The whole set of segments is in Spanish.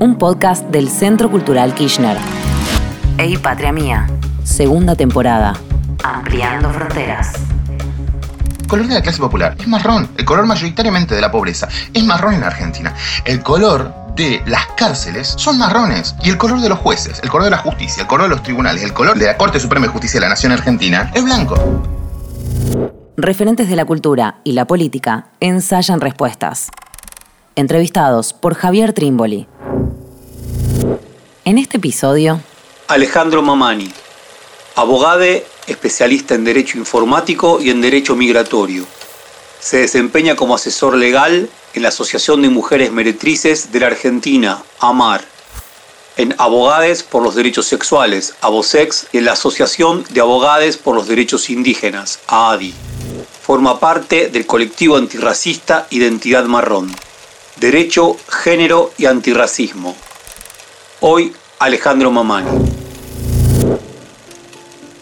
un podcast del Centro Cultural Kirchner. Ey Patria Mía, segunda temporada. Ampliando fronteras. Color de la clase popular es marrón. El color mayoritariamente de la pobreza es marrón en Argentina. El color de las cárceles son marrones. Y el color de los jueces, el color de la justicia, el color de los tribunales, el color de la Corte Suprema de Justicia de la Nación Argentina es blanco. Referentes de la cultura y la política ensayan respuestas. Entrevistados por Javier Trimboli. En este episodio, Alejandro Mamani, abogade, especialista en Derecho Informático y en Derecho Migratorio. Se desempeña como asesor legal en la Asociación de Mujeres Meretrices de la Argentina, AMAR, en Abogades por los Derechos Sexuales, ABOSEX, y en la Asociación de Abogades por los Derechos Indígenas, AADI. Forma parte del colectivo antirracista Identidad Marrón. Derecho, Género y Antirracismo. Hoy, Alejandro Mamani.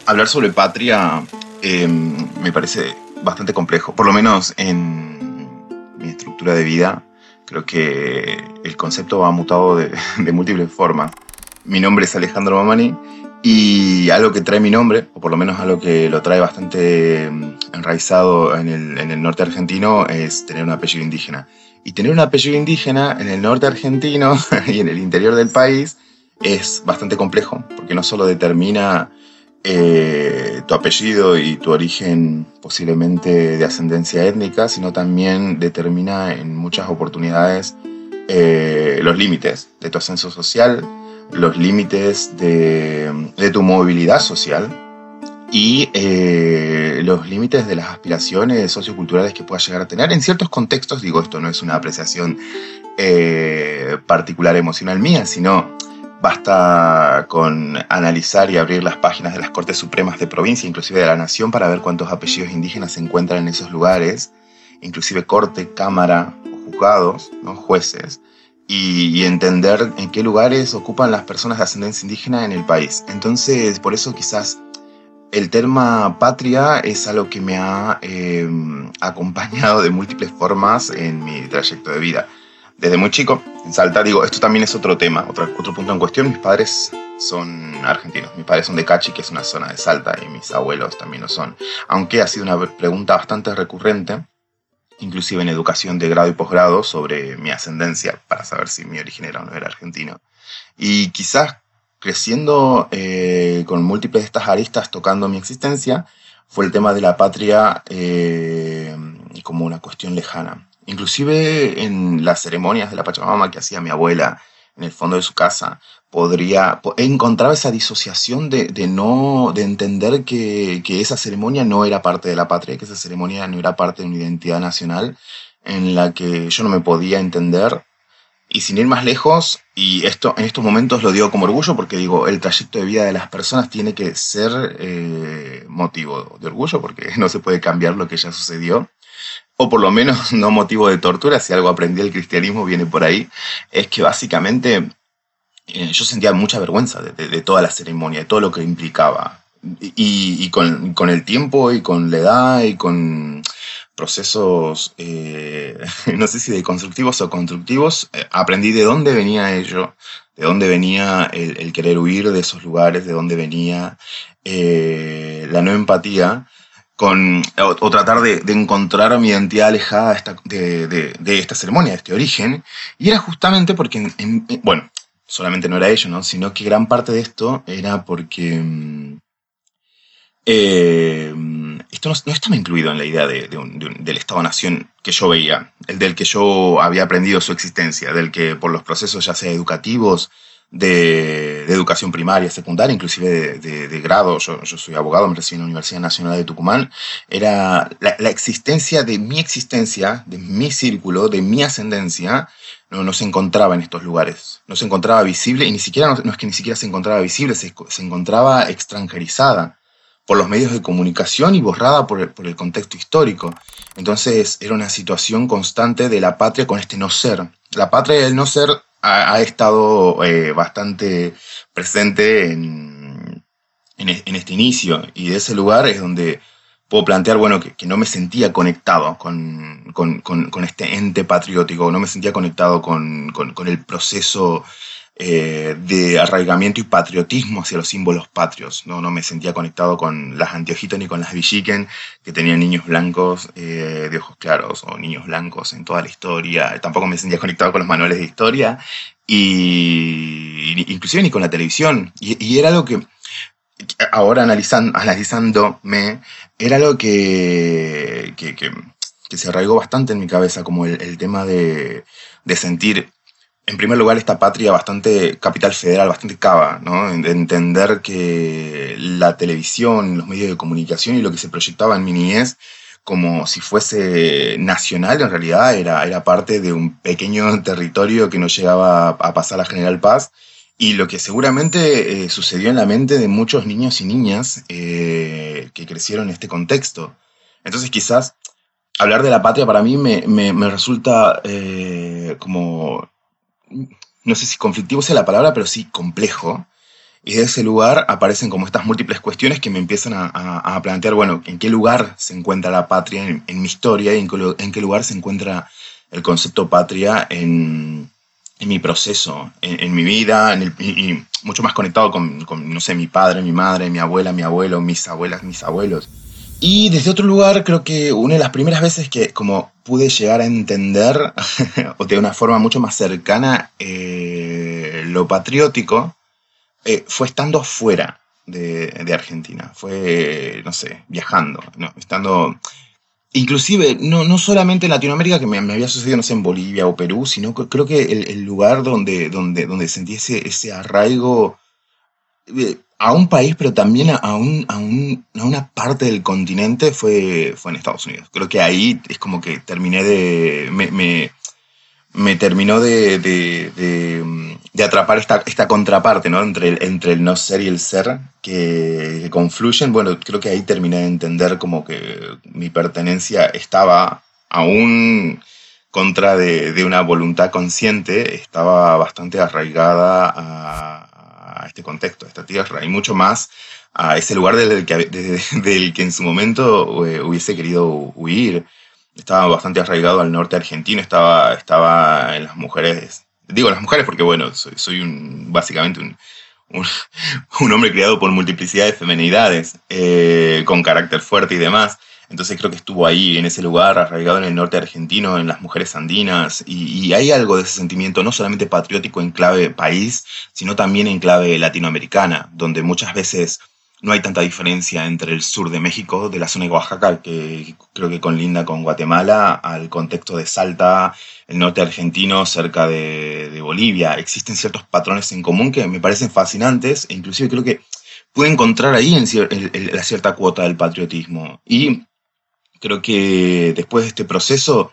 Hablar sobre patria eh, me parece bastante complejo, por lo menos en mi estructura de vida. Creo que el concepto ha mutado de, múltiples formas. Mi nombre es Alejandro Mamani y algo que trae mi nombre, o por lo menos algo que lo trae bastante mm, enraizado en el, en el norte argentino, es tener un apellido indígena. Y tener un apellido indígena en el norte argentino y en el interior del país es bastante complejo, porque no solo determina eh, tu apellido y tu origen posiblemente de ascendencia étnica, sino también determina en muchas oportunidades eh, los límites de tu ascenso social, los límites de, de tu movilidad social y eh, los límites de las aspiraciones socioculturales que puedas llegar a tener. En ciertos contextos, digo, esto no es una apreciación eh, particular emocional mía, sino basta con analizar y abrir las páginas de las Cortes Supremas de provincia, inclusive de la Nación, para ver cuántos apellidos indígenas se encuentran en esos lugares, inclusive corte, cámara juzgados, ¿no? jueces y, entender en qué lugares ocupan las personas de ascendencia indígena en el país. Entonces, por eso quizás el tema patria es algo que me ha eh, acompañado de múltiples formas en mi trayecto de vida. Desde muy chico, en Salta, digo, esto también es otro tema, otro, otro punto en cuestión. Mis padres son argentinos, mis padres son de Cachi, que es una zona de Salta, y mis abuelos también lo son. Aunque ha sido una pregunta bastante recurrente, inclusive en educación de grado y posgrado, sobre mi ascendencia, para saber si mi origen era o no era argentino. Y quizás creciendo eh, con múltiples de estas aristas tocando mi existencia, fue el tema de la patria eh, como una cuestión lejana. Inclusive en las ceremonias de la Pachamama que hacía mi abuela en el fondo de su casa, podría, encontraba esa disociación de, de no, de entender que, que, esa ceremonia no era parte de la patria, que esa ceremonia no era parte de una identidad nacional en la que yo no me podía entender. Y sin ir más lejos, y esto en estos momentos lo digo como orgullo porque digo, el trayecto de vida de las personas tiene que ser eh, motivo de orgullo porque no se puede cambiar lo que ya sucedió o por lo menos no motivo de tortura, si algo aprendí del cristianismo viene por ahí, es que básicamente eh, yo sentía mucha vergüenza de, toda la ceremonia, de todo lo que implicaba. Y, y con, el tiempo y con la edad y con procesos, eh, no sé si de constructivos o constructivos, eh, aprendí de dónde venía ello, de dónde venía el, querer huir de esos lugares, de dónde venía eh, la no empatía con, o, tratar de, encontrar mi identidad alejada de de, de, esta, ceremonia, de este origen. Y era justamente porque, en, en, bueno, solamente no era ello, ¿no? sino que gran parte de esto era porque eh, esto no, estaba incluido en la idea de, del Estado-Nación que yo veía, el del que yo había aprendido su existencia, del que por los procesos ya sea educativos, de, educación primaria, secundaria, inclusive de, grado. Yo, soy abogado, me recibí en la Universidad Nacional de Tucumán. Era la, la, existencia de mi existencia, de mi círculo, de mi ascendencia, no, no, se encontraba en estos lugares. No se encontraba visible y ni siquiera, no, no es que ni siquiera se encontraba visible, se, se, encontraba extranjerizada por los medios de comunicación y borrada por el, por el contexto histórico. Entonces era una situación constante de la patria con este no ser. La patria y el no ser ha, estado eh, bastante presente en, en, en, este inicio y de ese lugar es donde puedo plantear, bueno, que, no me sentía conectado con, con, este ente patriótico, no me sentía conectado con, el proceso eh, de arraigamiento y patriotismo hacia los símbolos patrios. ¿no? no me sentía conectado con las anteojitas ni con las villiquen, que tenían niños blancos eh, de ojos claros o niños blancos en toda la historia. Tampoco me sentía conectado con los manuales de historia y inclusive ni con la televisión. Y, era algo que ahora analizando, analizándome, era algo que, que, se arraigó bastante en mi cabeza, como el, tema de, de sentir en primer lugar, esta patria bastante capital federal, bastante cava, ¿no? De entender que la televisión, los medios de comunicación y lo que se proyectaba en mi niñez como si fuese nacional, en realidad era, era parte de un pequeño territorio que no llegaba a pasar a General Paz y lo que seguramente eh, sucedió en la mente de muchos niños y niñas eh, que crecieron en este contexto. Entonces quizás hablar de la patria para mí me, me, resulta eh, como no sé si conflictivo sea la palabra, pero sí complejo. Y de ese lugar aparecen como estas múltiples cuestiones que me empiezan a, plantear, bueno, en qué lugar se encuentra la patria en, mi historia y en, qué lugar se encuentra el concepto patria en, mi proceso, en, mi vida, y, mucho más conectado con, con, no sé, mi padre, mi madre, mi abuela, mi abuelo, mis abuelas, mis abuelos. Y desde otro lugar, creo que una de las primeras veces que como pude llegar a entender, de una forma mucho más cercana, eh, lo patriótico, eh, fue estando fuera de, Argentina. Fue, no sé, viajando, estando... Inclusive, no, no solamente en Latinoamérica, que me, había sucedido, no sé, en Bolivia o Perú, sino creo que el, lugar donde, donde, donde sentí ese, ese arraigo eh, a un país, pero también a, un, a, un, a, una parte del continente fue, fue en Estados Unidos. Creo que ahí es como que terminé de... me, me, terminó de, de, de, atrapar esta, esta contraparte, ¿no? Entre el, entre el no ser y el ser que, confluyen. Bueno, creo que ahí terminé de entender como que mi pertenencia estaba aún contra de, de una voluntad consciente, estaba bastante arraigada a, este contexto, a esta tierra, y mucho más a ese lugar del que, del que en su momento eh, hubiese querido huir. Estaba bastante arraigado al norte argentino, estaba, estaba en las mujeres, digo las mujeres porque bueno, soy, soy un, básicamente un, un, hombre criado por multiplicidad de femenidades, eh, con carácter fuerte y demás. Entonces creo que estuvo ahí, en ese lugar, arraigado en el norte argentino, en las mujeres andinas, y, hay algo de ese sentimiento no solamente patriótico en clave país, sino también en clave latinoamericana, donde muchas veces no hay tanta diferencia entre el sur de México, de la zona de Oaxaca, que creo que conlinda con Guatemala, al contexto de Salta, el norte argentino, cerca de, Bolivia. Existen ciertos patrones en común que me parecen fascinantes, e inclusive creo que pude encontrar ahí en, la cierta cuota del patriotismo. Y Creo que después de este proceso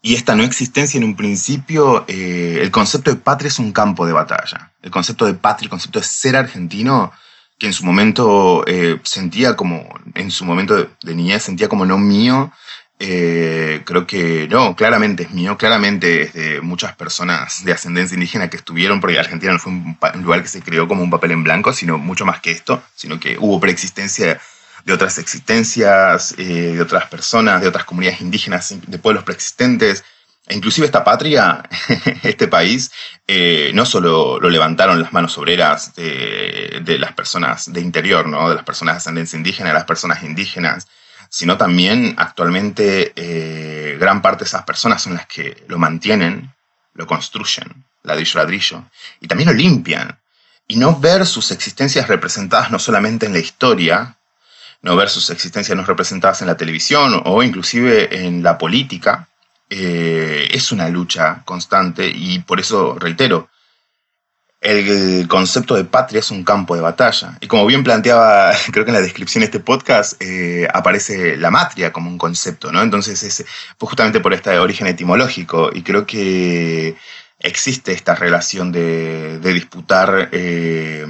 y esta no existencia en un principio, eh, el concepto de patria es un campo de batalla. El concepto de patria, el concepto de ser argentino, que en su momento eh, sentía como, en su momento de, niñez sentía como no mío, eh, creo que no, claramente es mío, claramente es de muchas personas de ascendencia indígena que estuvieron, porque Argentina no fue un, un lugar que se creó como un papel en blanco, sino mucho más que esto, sino que hubo preexistencia de otras existencias, eh, de otras personas, de otras comunidades indígenas, de pueblos preexistentes. E inclusive esta patria, este país, eh, no solo lo levantaron las manos obreras de, las personas de interior, ¿no? de las personas de ascendencia indígena, de las personas indígenas, sino también actualmente eh, gran parte de esas personas son las que lo mantienen, lo construyen, ladrillo a ladrillo, y también lo limpian. Y no ver sus existencias representadas no solamente en la historia, no ver sus existencias no representadas en la televisión o inclusive en la política, eh, es una lucha constante y por eso reitero, el concepto de patria es un campo de batalla. Y como bien planteaba, creo que en la descripción de este podcast, eh, aparece la matria como un concepto, ¿no? Entonces es fue justamente por este origen etimológico y creo que existe esta relación de, disputar eh,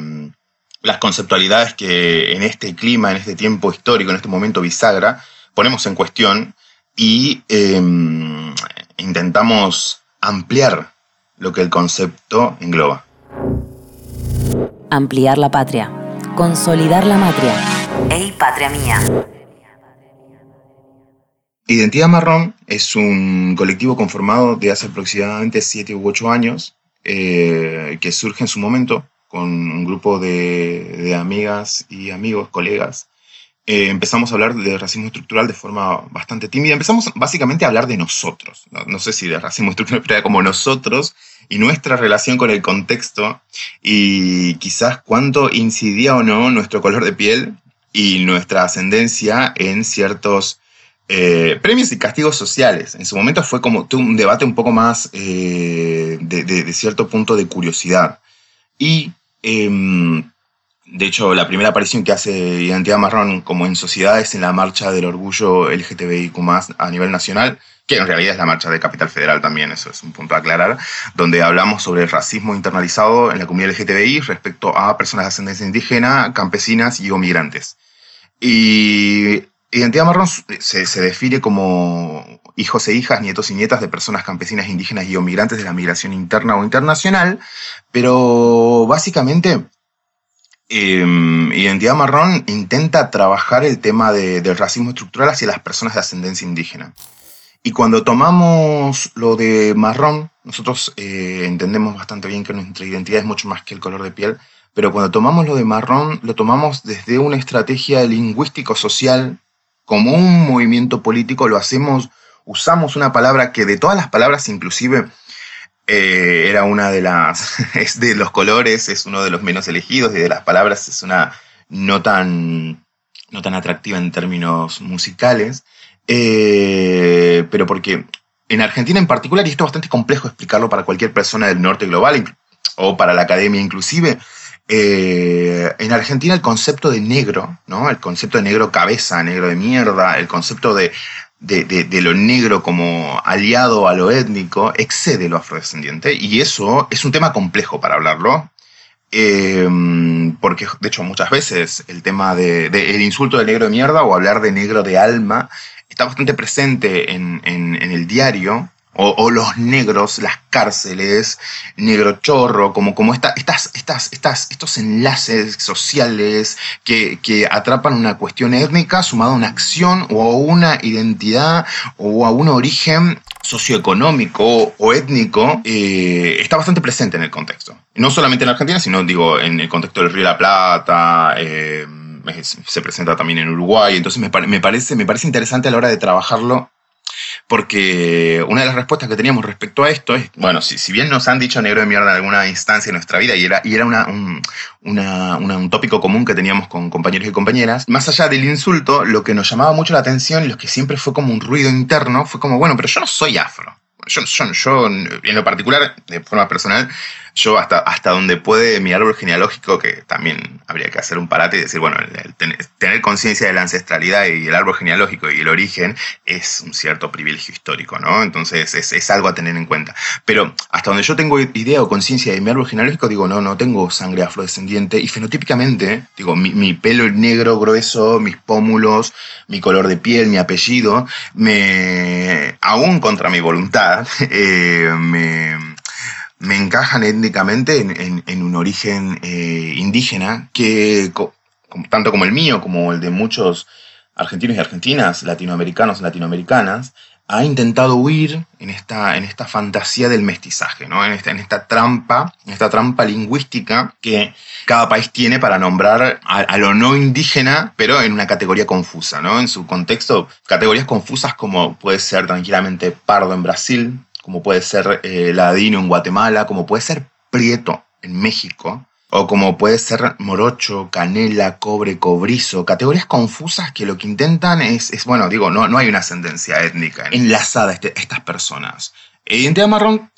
las conceptualidades que en este clima, en este tiempo histórico, en este momento bisagra, ponemos en cuestión y em, intentamos ampliar lo que el concepto engloba. Ampliar la patria. Consolidar la matria. ¡Ey, patria mía! Identidad Marrón es un colectivo conformado de hace aproximadamente 7 u 8 años, eh, que surge en su momento con un grupo de, de amigas y amigos, colegas, eh, empezamos a hablar de racismo estructural de forma bastante tímida. Empezamos básicamente a hablar de nosotros. No, sé si de racismo estructural, pero como nosotros y nuestra relación con el contexto y quizás cuánto incidía o no nuestro color de piel y nuestra ascendencia en ciertos eh, premios y castigos sociales. En su momento fue como un debate un poco más eh, de, cierto punto de curiosidad. Y em, de hecho, la primera aparición que hace Identidad Marrón como en sociedad es en la marcha del orgullo LGTBIQ a nivel nacional, que en realidad es la marcha de Capital Federal también, eso es un punto a aclarar, donde hablamos sobre el racismo internalizado en la comunidad LGTBI respecto a personas de ascendencia indígena, campesinas y o migrantes. Y Identidad Marrón se, se define como hijos e hijas, nietos y nietas de personas campesinas, indígenas y o migrantes de la migración interna o internacional, pero básicamente Em, Identidad Marrón intenta trabajar el tema del racismo estructural hacia las personas de ascendencia indígena. Y cuando tomamos lo de marrón, nosotros eh, entendemos bastante bien que nuestra identidad es mucho más que el color de piel, pero cuando tomamos lo de marrón, lo tomamos desde una estrategia lingüístico-social, como un movimiento político, lo hacemos, usamos una palabra que de todas las palabras inclusive eh, era una de las, es de los colores, es uno de los menos elegidos y de las palabras es una no tan, no tan atractiva en términos musicales, eh, pero porque en Argentina en particular, y esto es bastante complejo explicarlo para cualquier persona del norte global o para la academia inclusive, eh, en Argentina el concepto de negro, ¿no? El concepto de negro cabeza, negro de mierda, el concepto de, de, lo negro como aliado a lo étnico excede lo afrodescendiente y eso es un tema complejo para hablarlo. Em, porque de hecho muchas veces el tema del de, el insulto de negro de mierda o hablar de negro de alma está bastante presente en, en el diario o, los negros, las cárceles, negro chorro, como, como estas, estas, estas, estos enlaces sociales que, que, atrapan una cuestión étnica sumada a una acción o a una identidad o a un origen socioeconómico o étnico, eh, está bastante presente en el contexto. No solamente en Argentina, sino digo, en el contexto del Río de la Plata. Eh, se presenta también en Uruguay, entonces me, me, parece, me parece interesante a la hora de trabajarlo porque una de las respuestas que teníamos respecto a esto es, bueno, si, si bien nos han dicho negro de mierda en alguna instancia de nuestra vida y era, y era una, un, un tópico común que teníamos con compañeros y compañeras, más allá del insulto, lo que nos llamaba mucho la atención y lo que siempre fue como un ruido interno fue como, bueno, pero yo no soy afro. Yo, yo, yo, en lo particular, de forma personal, yo hasta, hasta donde puede mi árbol genealógico, que también habría que hacer un parate y decir, bueno, tener conciencia de la ancestralidad y el árbol genealógico y el origen es un cierto privilegio histórico, ¿no? Entonces es, es algo a tener en cuenta. Pero hasta donde yo tengo idea o conciencia de mi árbol genealógico, digo, no, no tengo sangre afrodescendiente y fenotípicamente, digo, mi, mi pelo negro grueso, mis pómulos, mi color de piel, mi apellido, me, aún contra mi voluntad, eh, me me encajan étnicamente en, un origen eh, indígena que, tanto como el mío, como el de muchos argentinos y argentinas, latinoamericanos y latinoamericanas, ha intentado huir en esta, en esta fantasía del mestizaje, ¿no? en, esta, en esta trampa, en esta trampa lingüística que cada país tiene para nombrar a, a, lo no indígena, pero en una categoría confusa, ¿no? En su contexto, categorías confusas como puede ser tranquilamente pardo en Brasil, como puede ser eh, ladino en Guatemala, como puede ser prieto en México, o como puede ser morocho, canela, cobre, cobrizo, categorías confusas que lo que intentan es, bueno, digo, no, no hay una ascendencia étnica enlazada a este, estas personas. Identidad marrón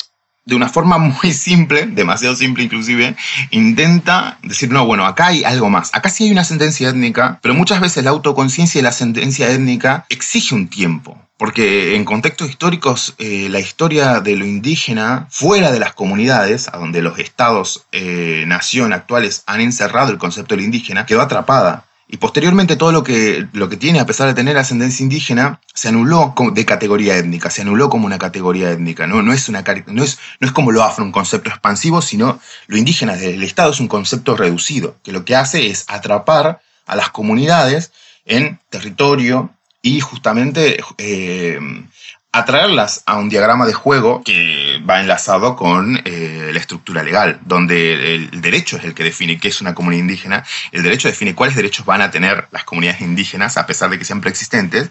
de una forma muy simple, demasiado simple inclusive, intenta decir, no, bueno, acá hay algo más. Acá sí hay una ascendencia étnica, pero muchas veces la autoconciencia y la ascendencia étnica exige un tiempo. Porque en contextos históricos, eh, la historia de lo indígena fuera de las comunidades, a donde los estados, eh, nación actuales han encerrado el concepto del indígena, quedó atrapada. Y posteriormente todo lo que, lo que tiene, a pesar de tener ascendencia indígena, se anuló de categoría étnica, se anuló como una categoría étnica. No, no, es, una, no, es, no es como lo afro, un concepto expansivo, sino lo indígena del Estado es un concepto reducido, que lo que hace es atrapar a las comunidades en territorio, y justamente eh, atraerlas a un diagrama de juego que va enlazado con eh, la estructura legal, donde el derecho es el que define qué es una comunidad indígena, el derecho define cuáles derechos van a tener las comunidades indígenas a pesar de que sean preexistentes,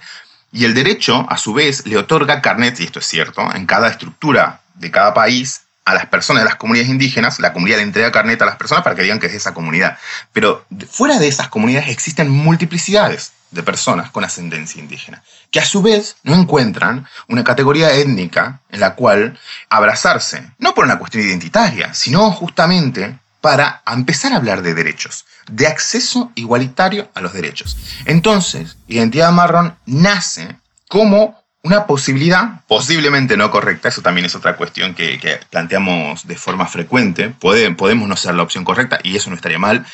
y el derecho, a su vez, le otorga carnet, y esto es cierto, en cada estructura de cada país a las personas de las comunidades indígenas, la comunidad le entrega carnet a las personas para que digan que es de esa comunidad. Pero fuera de esas comunidades existen multiplicidades de personas con ascendencia indígena, que a su vez no encuentran una categoría étnica en la cual abrazarse, no por una cuestión identitaria, sino justamente para empezar a hablar de derechos, de acceso igualitario a los derechos. Entonces, identidad marrón nace como una posibilidad, posiblemente no correcta, eso también es otra cuestión que, planteamos de forma frecuente, podemos no ser la opción correcta y eso no estaría mal,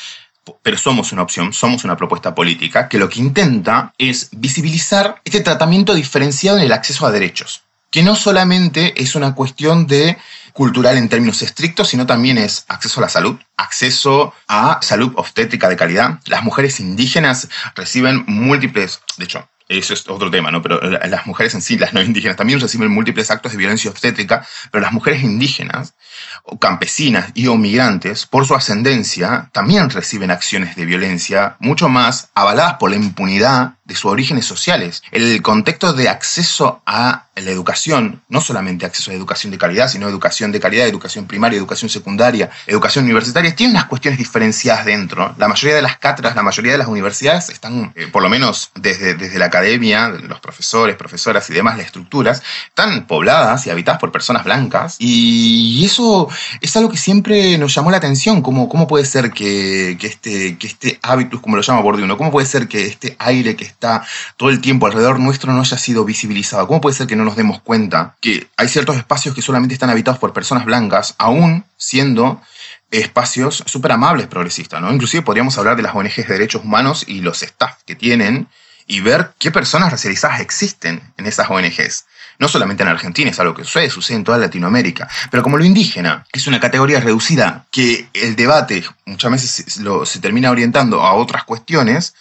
pero somos una opción, somos una propuesta política que lo que intenta es visibilizar este tratamiento diferenciado en el acceso a derechos, que no solamente es una cuestión de cultural en términos estrictos, sino también es acceso a la salud, acceso a salud obstétrica de calidad. Las mujeres indígenas reciben múltiples, de hecho, eso es otro tema, ¿no? Pero las mujeres en sí, las no indígenas, también reciben múltiples actos de violencia obstétrica, pero las mujeres indígenas, o campesinas y o migrantes, por su ascendencia, también reciben acciones de violencia mucho más avaladas por la impunidad de sus orígenes sociales. El contexto de acceso a la educación, no solamente acceso a educación de calidad, sino educación de calidad, educación primaria, educación secundaria, educación universitaria, tiene unas cuestiones diferenciadas dentro. La mayoría de las cátedras, la mayoría de las universidades están, eh, por lo menos desde, desde la academia, los profesores, profesoras y demás, las estructuras, están pobladas y habitadas por personas blancas. Y eso es algo que siempre nos llamó la atención, cómo, cómo puede ser que, que este, que este hábitus, como lo llama Bordiuno, cómo puede ser que este aire que está todo el tiempo alrededor nuestro no haya sido visibilizado. ¿Cómo puede ser que no nos demos cuenta que hay ciertos espacios que solamente están habitados por personas blancas, aún siendo espacios súper amables progresistas? ¿no? Inclusive podríamos hablar de las ONGs de derechos humanos y los staff que tienen y ver qué personas racializadas existen en esas ONGs. No solamente en Argentina, es algo que sucede, sucede en toda Latinoamérica. Pero como lo indígena es una categoría reducida que el debate muchas veces se termina orientando a otras cuestiones,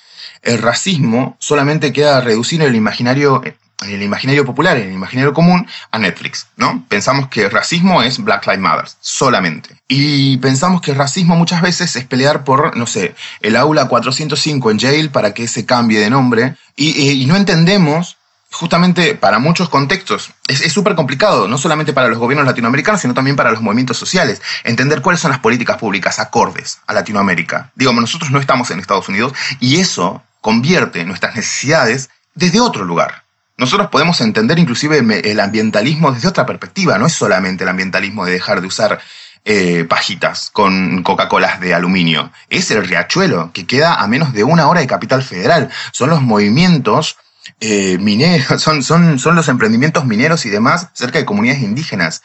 el racismo solamente queda reducido en el imaginario en el imaginario popular, en el imaginario común, a Netflix, ¿no? Pensamos que el racismo es Black Lives Matter, solamente. Y pensamos que el racismo muchas veces es pelear por, no sé, el aula 405 en Yale para que se cambie de nombre. Y, y no entendemos justamente para muchos contextos es súper complicado, no solamente para los gobiernos latinoamericanos, sino también para los movimientos sociales, entender cuáles son las políticas públicas acordes a Latinoamérica. Digamos, nosotros no estamos en Estados Unidos y eso convierte nuestras necesidades desde otro lugar. Nosotros podemos entender inclusive el ambientalismo desde otra perspectiva, no es solamente el ambientalismo de dejar de usar eh, pajitas con Coca-Colas de aluminio, es el riachuelo que queda a menos de una hora de Capital Federal, son los movimientos eh, mineros, son, son, son los emprendimientos mineros y demás cerca de comunidades indígenas.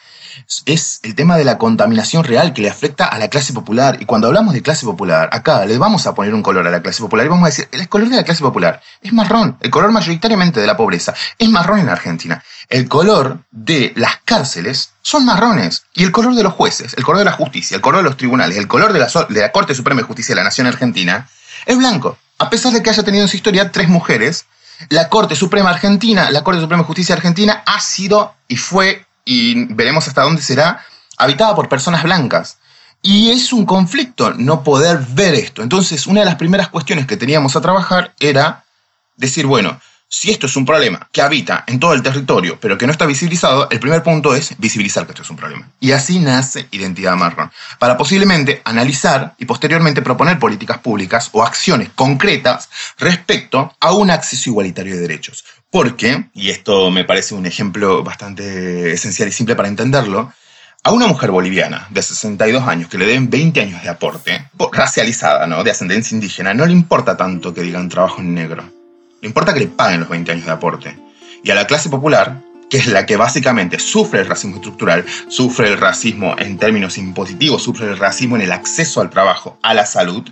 Es el tema de la contaminación real que le afecta a la clase popular. Y cuando hablamos de clase popular, acá le vamos a poner un color a la clase popular y vamos a decir, el color de la clase popular es marrón. El color mayoritariamente de la pobreza es marrón en Argentina. El color de las cárceles son marrones. Y el color de los jueces, el color de la justicia, el color de los tribunales, el color de la, de la Corte Suprema de Justicia de la Nación Argentina es blanco. A pesar de que haya tenido en su historia tres mujeres la Corte Suprema Argentina, la Corte Suprema de Justicia Argentina ha sido y fue, y veremos hasta dónde será, habitada por personas blancas. Y es un conflicto no poder ver esto. Entonces, una de las primeras cuestiones que teníamos a trabajar era decir, bueno, si esto es un problema que habita en todo el territorio, pero que no está visibilizado, el primer punto es visibilizar que esto es un problema. Y así nace Identidad Marrón, para posiblemente analizar y posteriormente proponer políticas públicas o acciones concretas respecto a un acceso igualitario de derechos. Porque, y esto me parece un ejemplo bastante esencial y simple para entenderlo, a una mujer boliviana de 62 años que le den 20 años de aporte, racializada, ¿no? de ascendencia indígena, no le importa tanto que digan trabajo en negro no importa que le paguen los 20 años de aporte. Y a la clase popular, que es la que básicamente sufre el racismo estructural, sufre el racismo en términos impositivos, sufre el racismo en el acceso al trabajo, a la salud,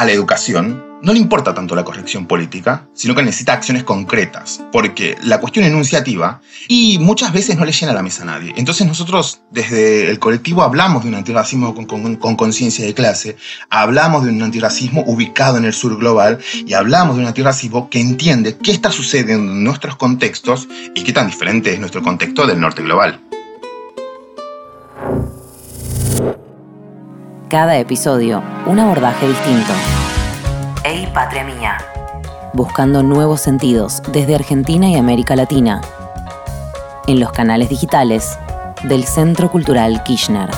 a la educación, no le importa tanto la corrección política, sino que necesita acciones concretas, porque la cuestión enunciativa y muchas veces no le llena la mesa a nadie. Entonces nosotros desde el colectivo hablamos de un antirracismo con conciencia de clase, hablamos de un antirracismo ubicado en el sur global y hablamos de un antirracismo que entiende qué está sucediendo en nuestros contextos y qué tan diferente es nuestro contexto del norte global. Cada episodio, un abordaje distinto. Ey, patria mía. Buscando nuevos sentidos desde Argentina y América Latina. En los canales digitales del Centro Cultural Kirchner.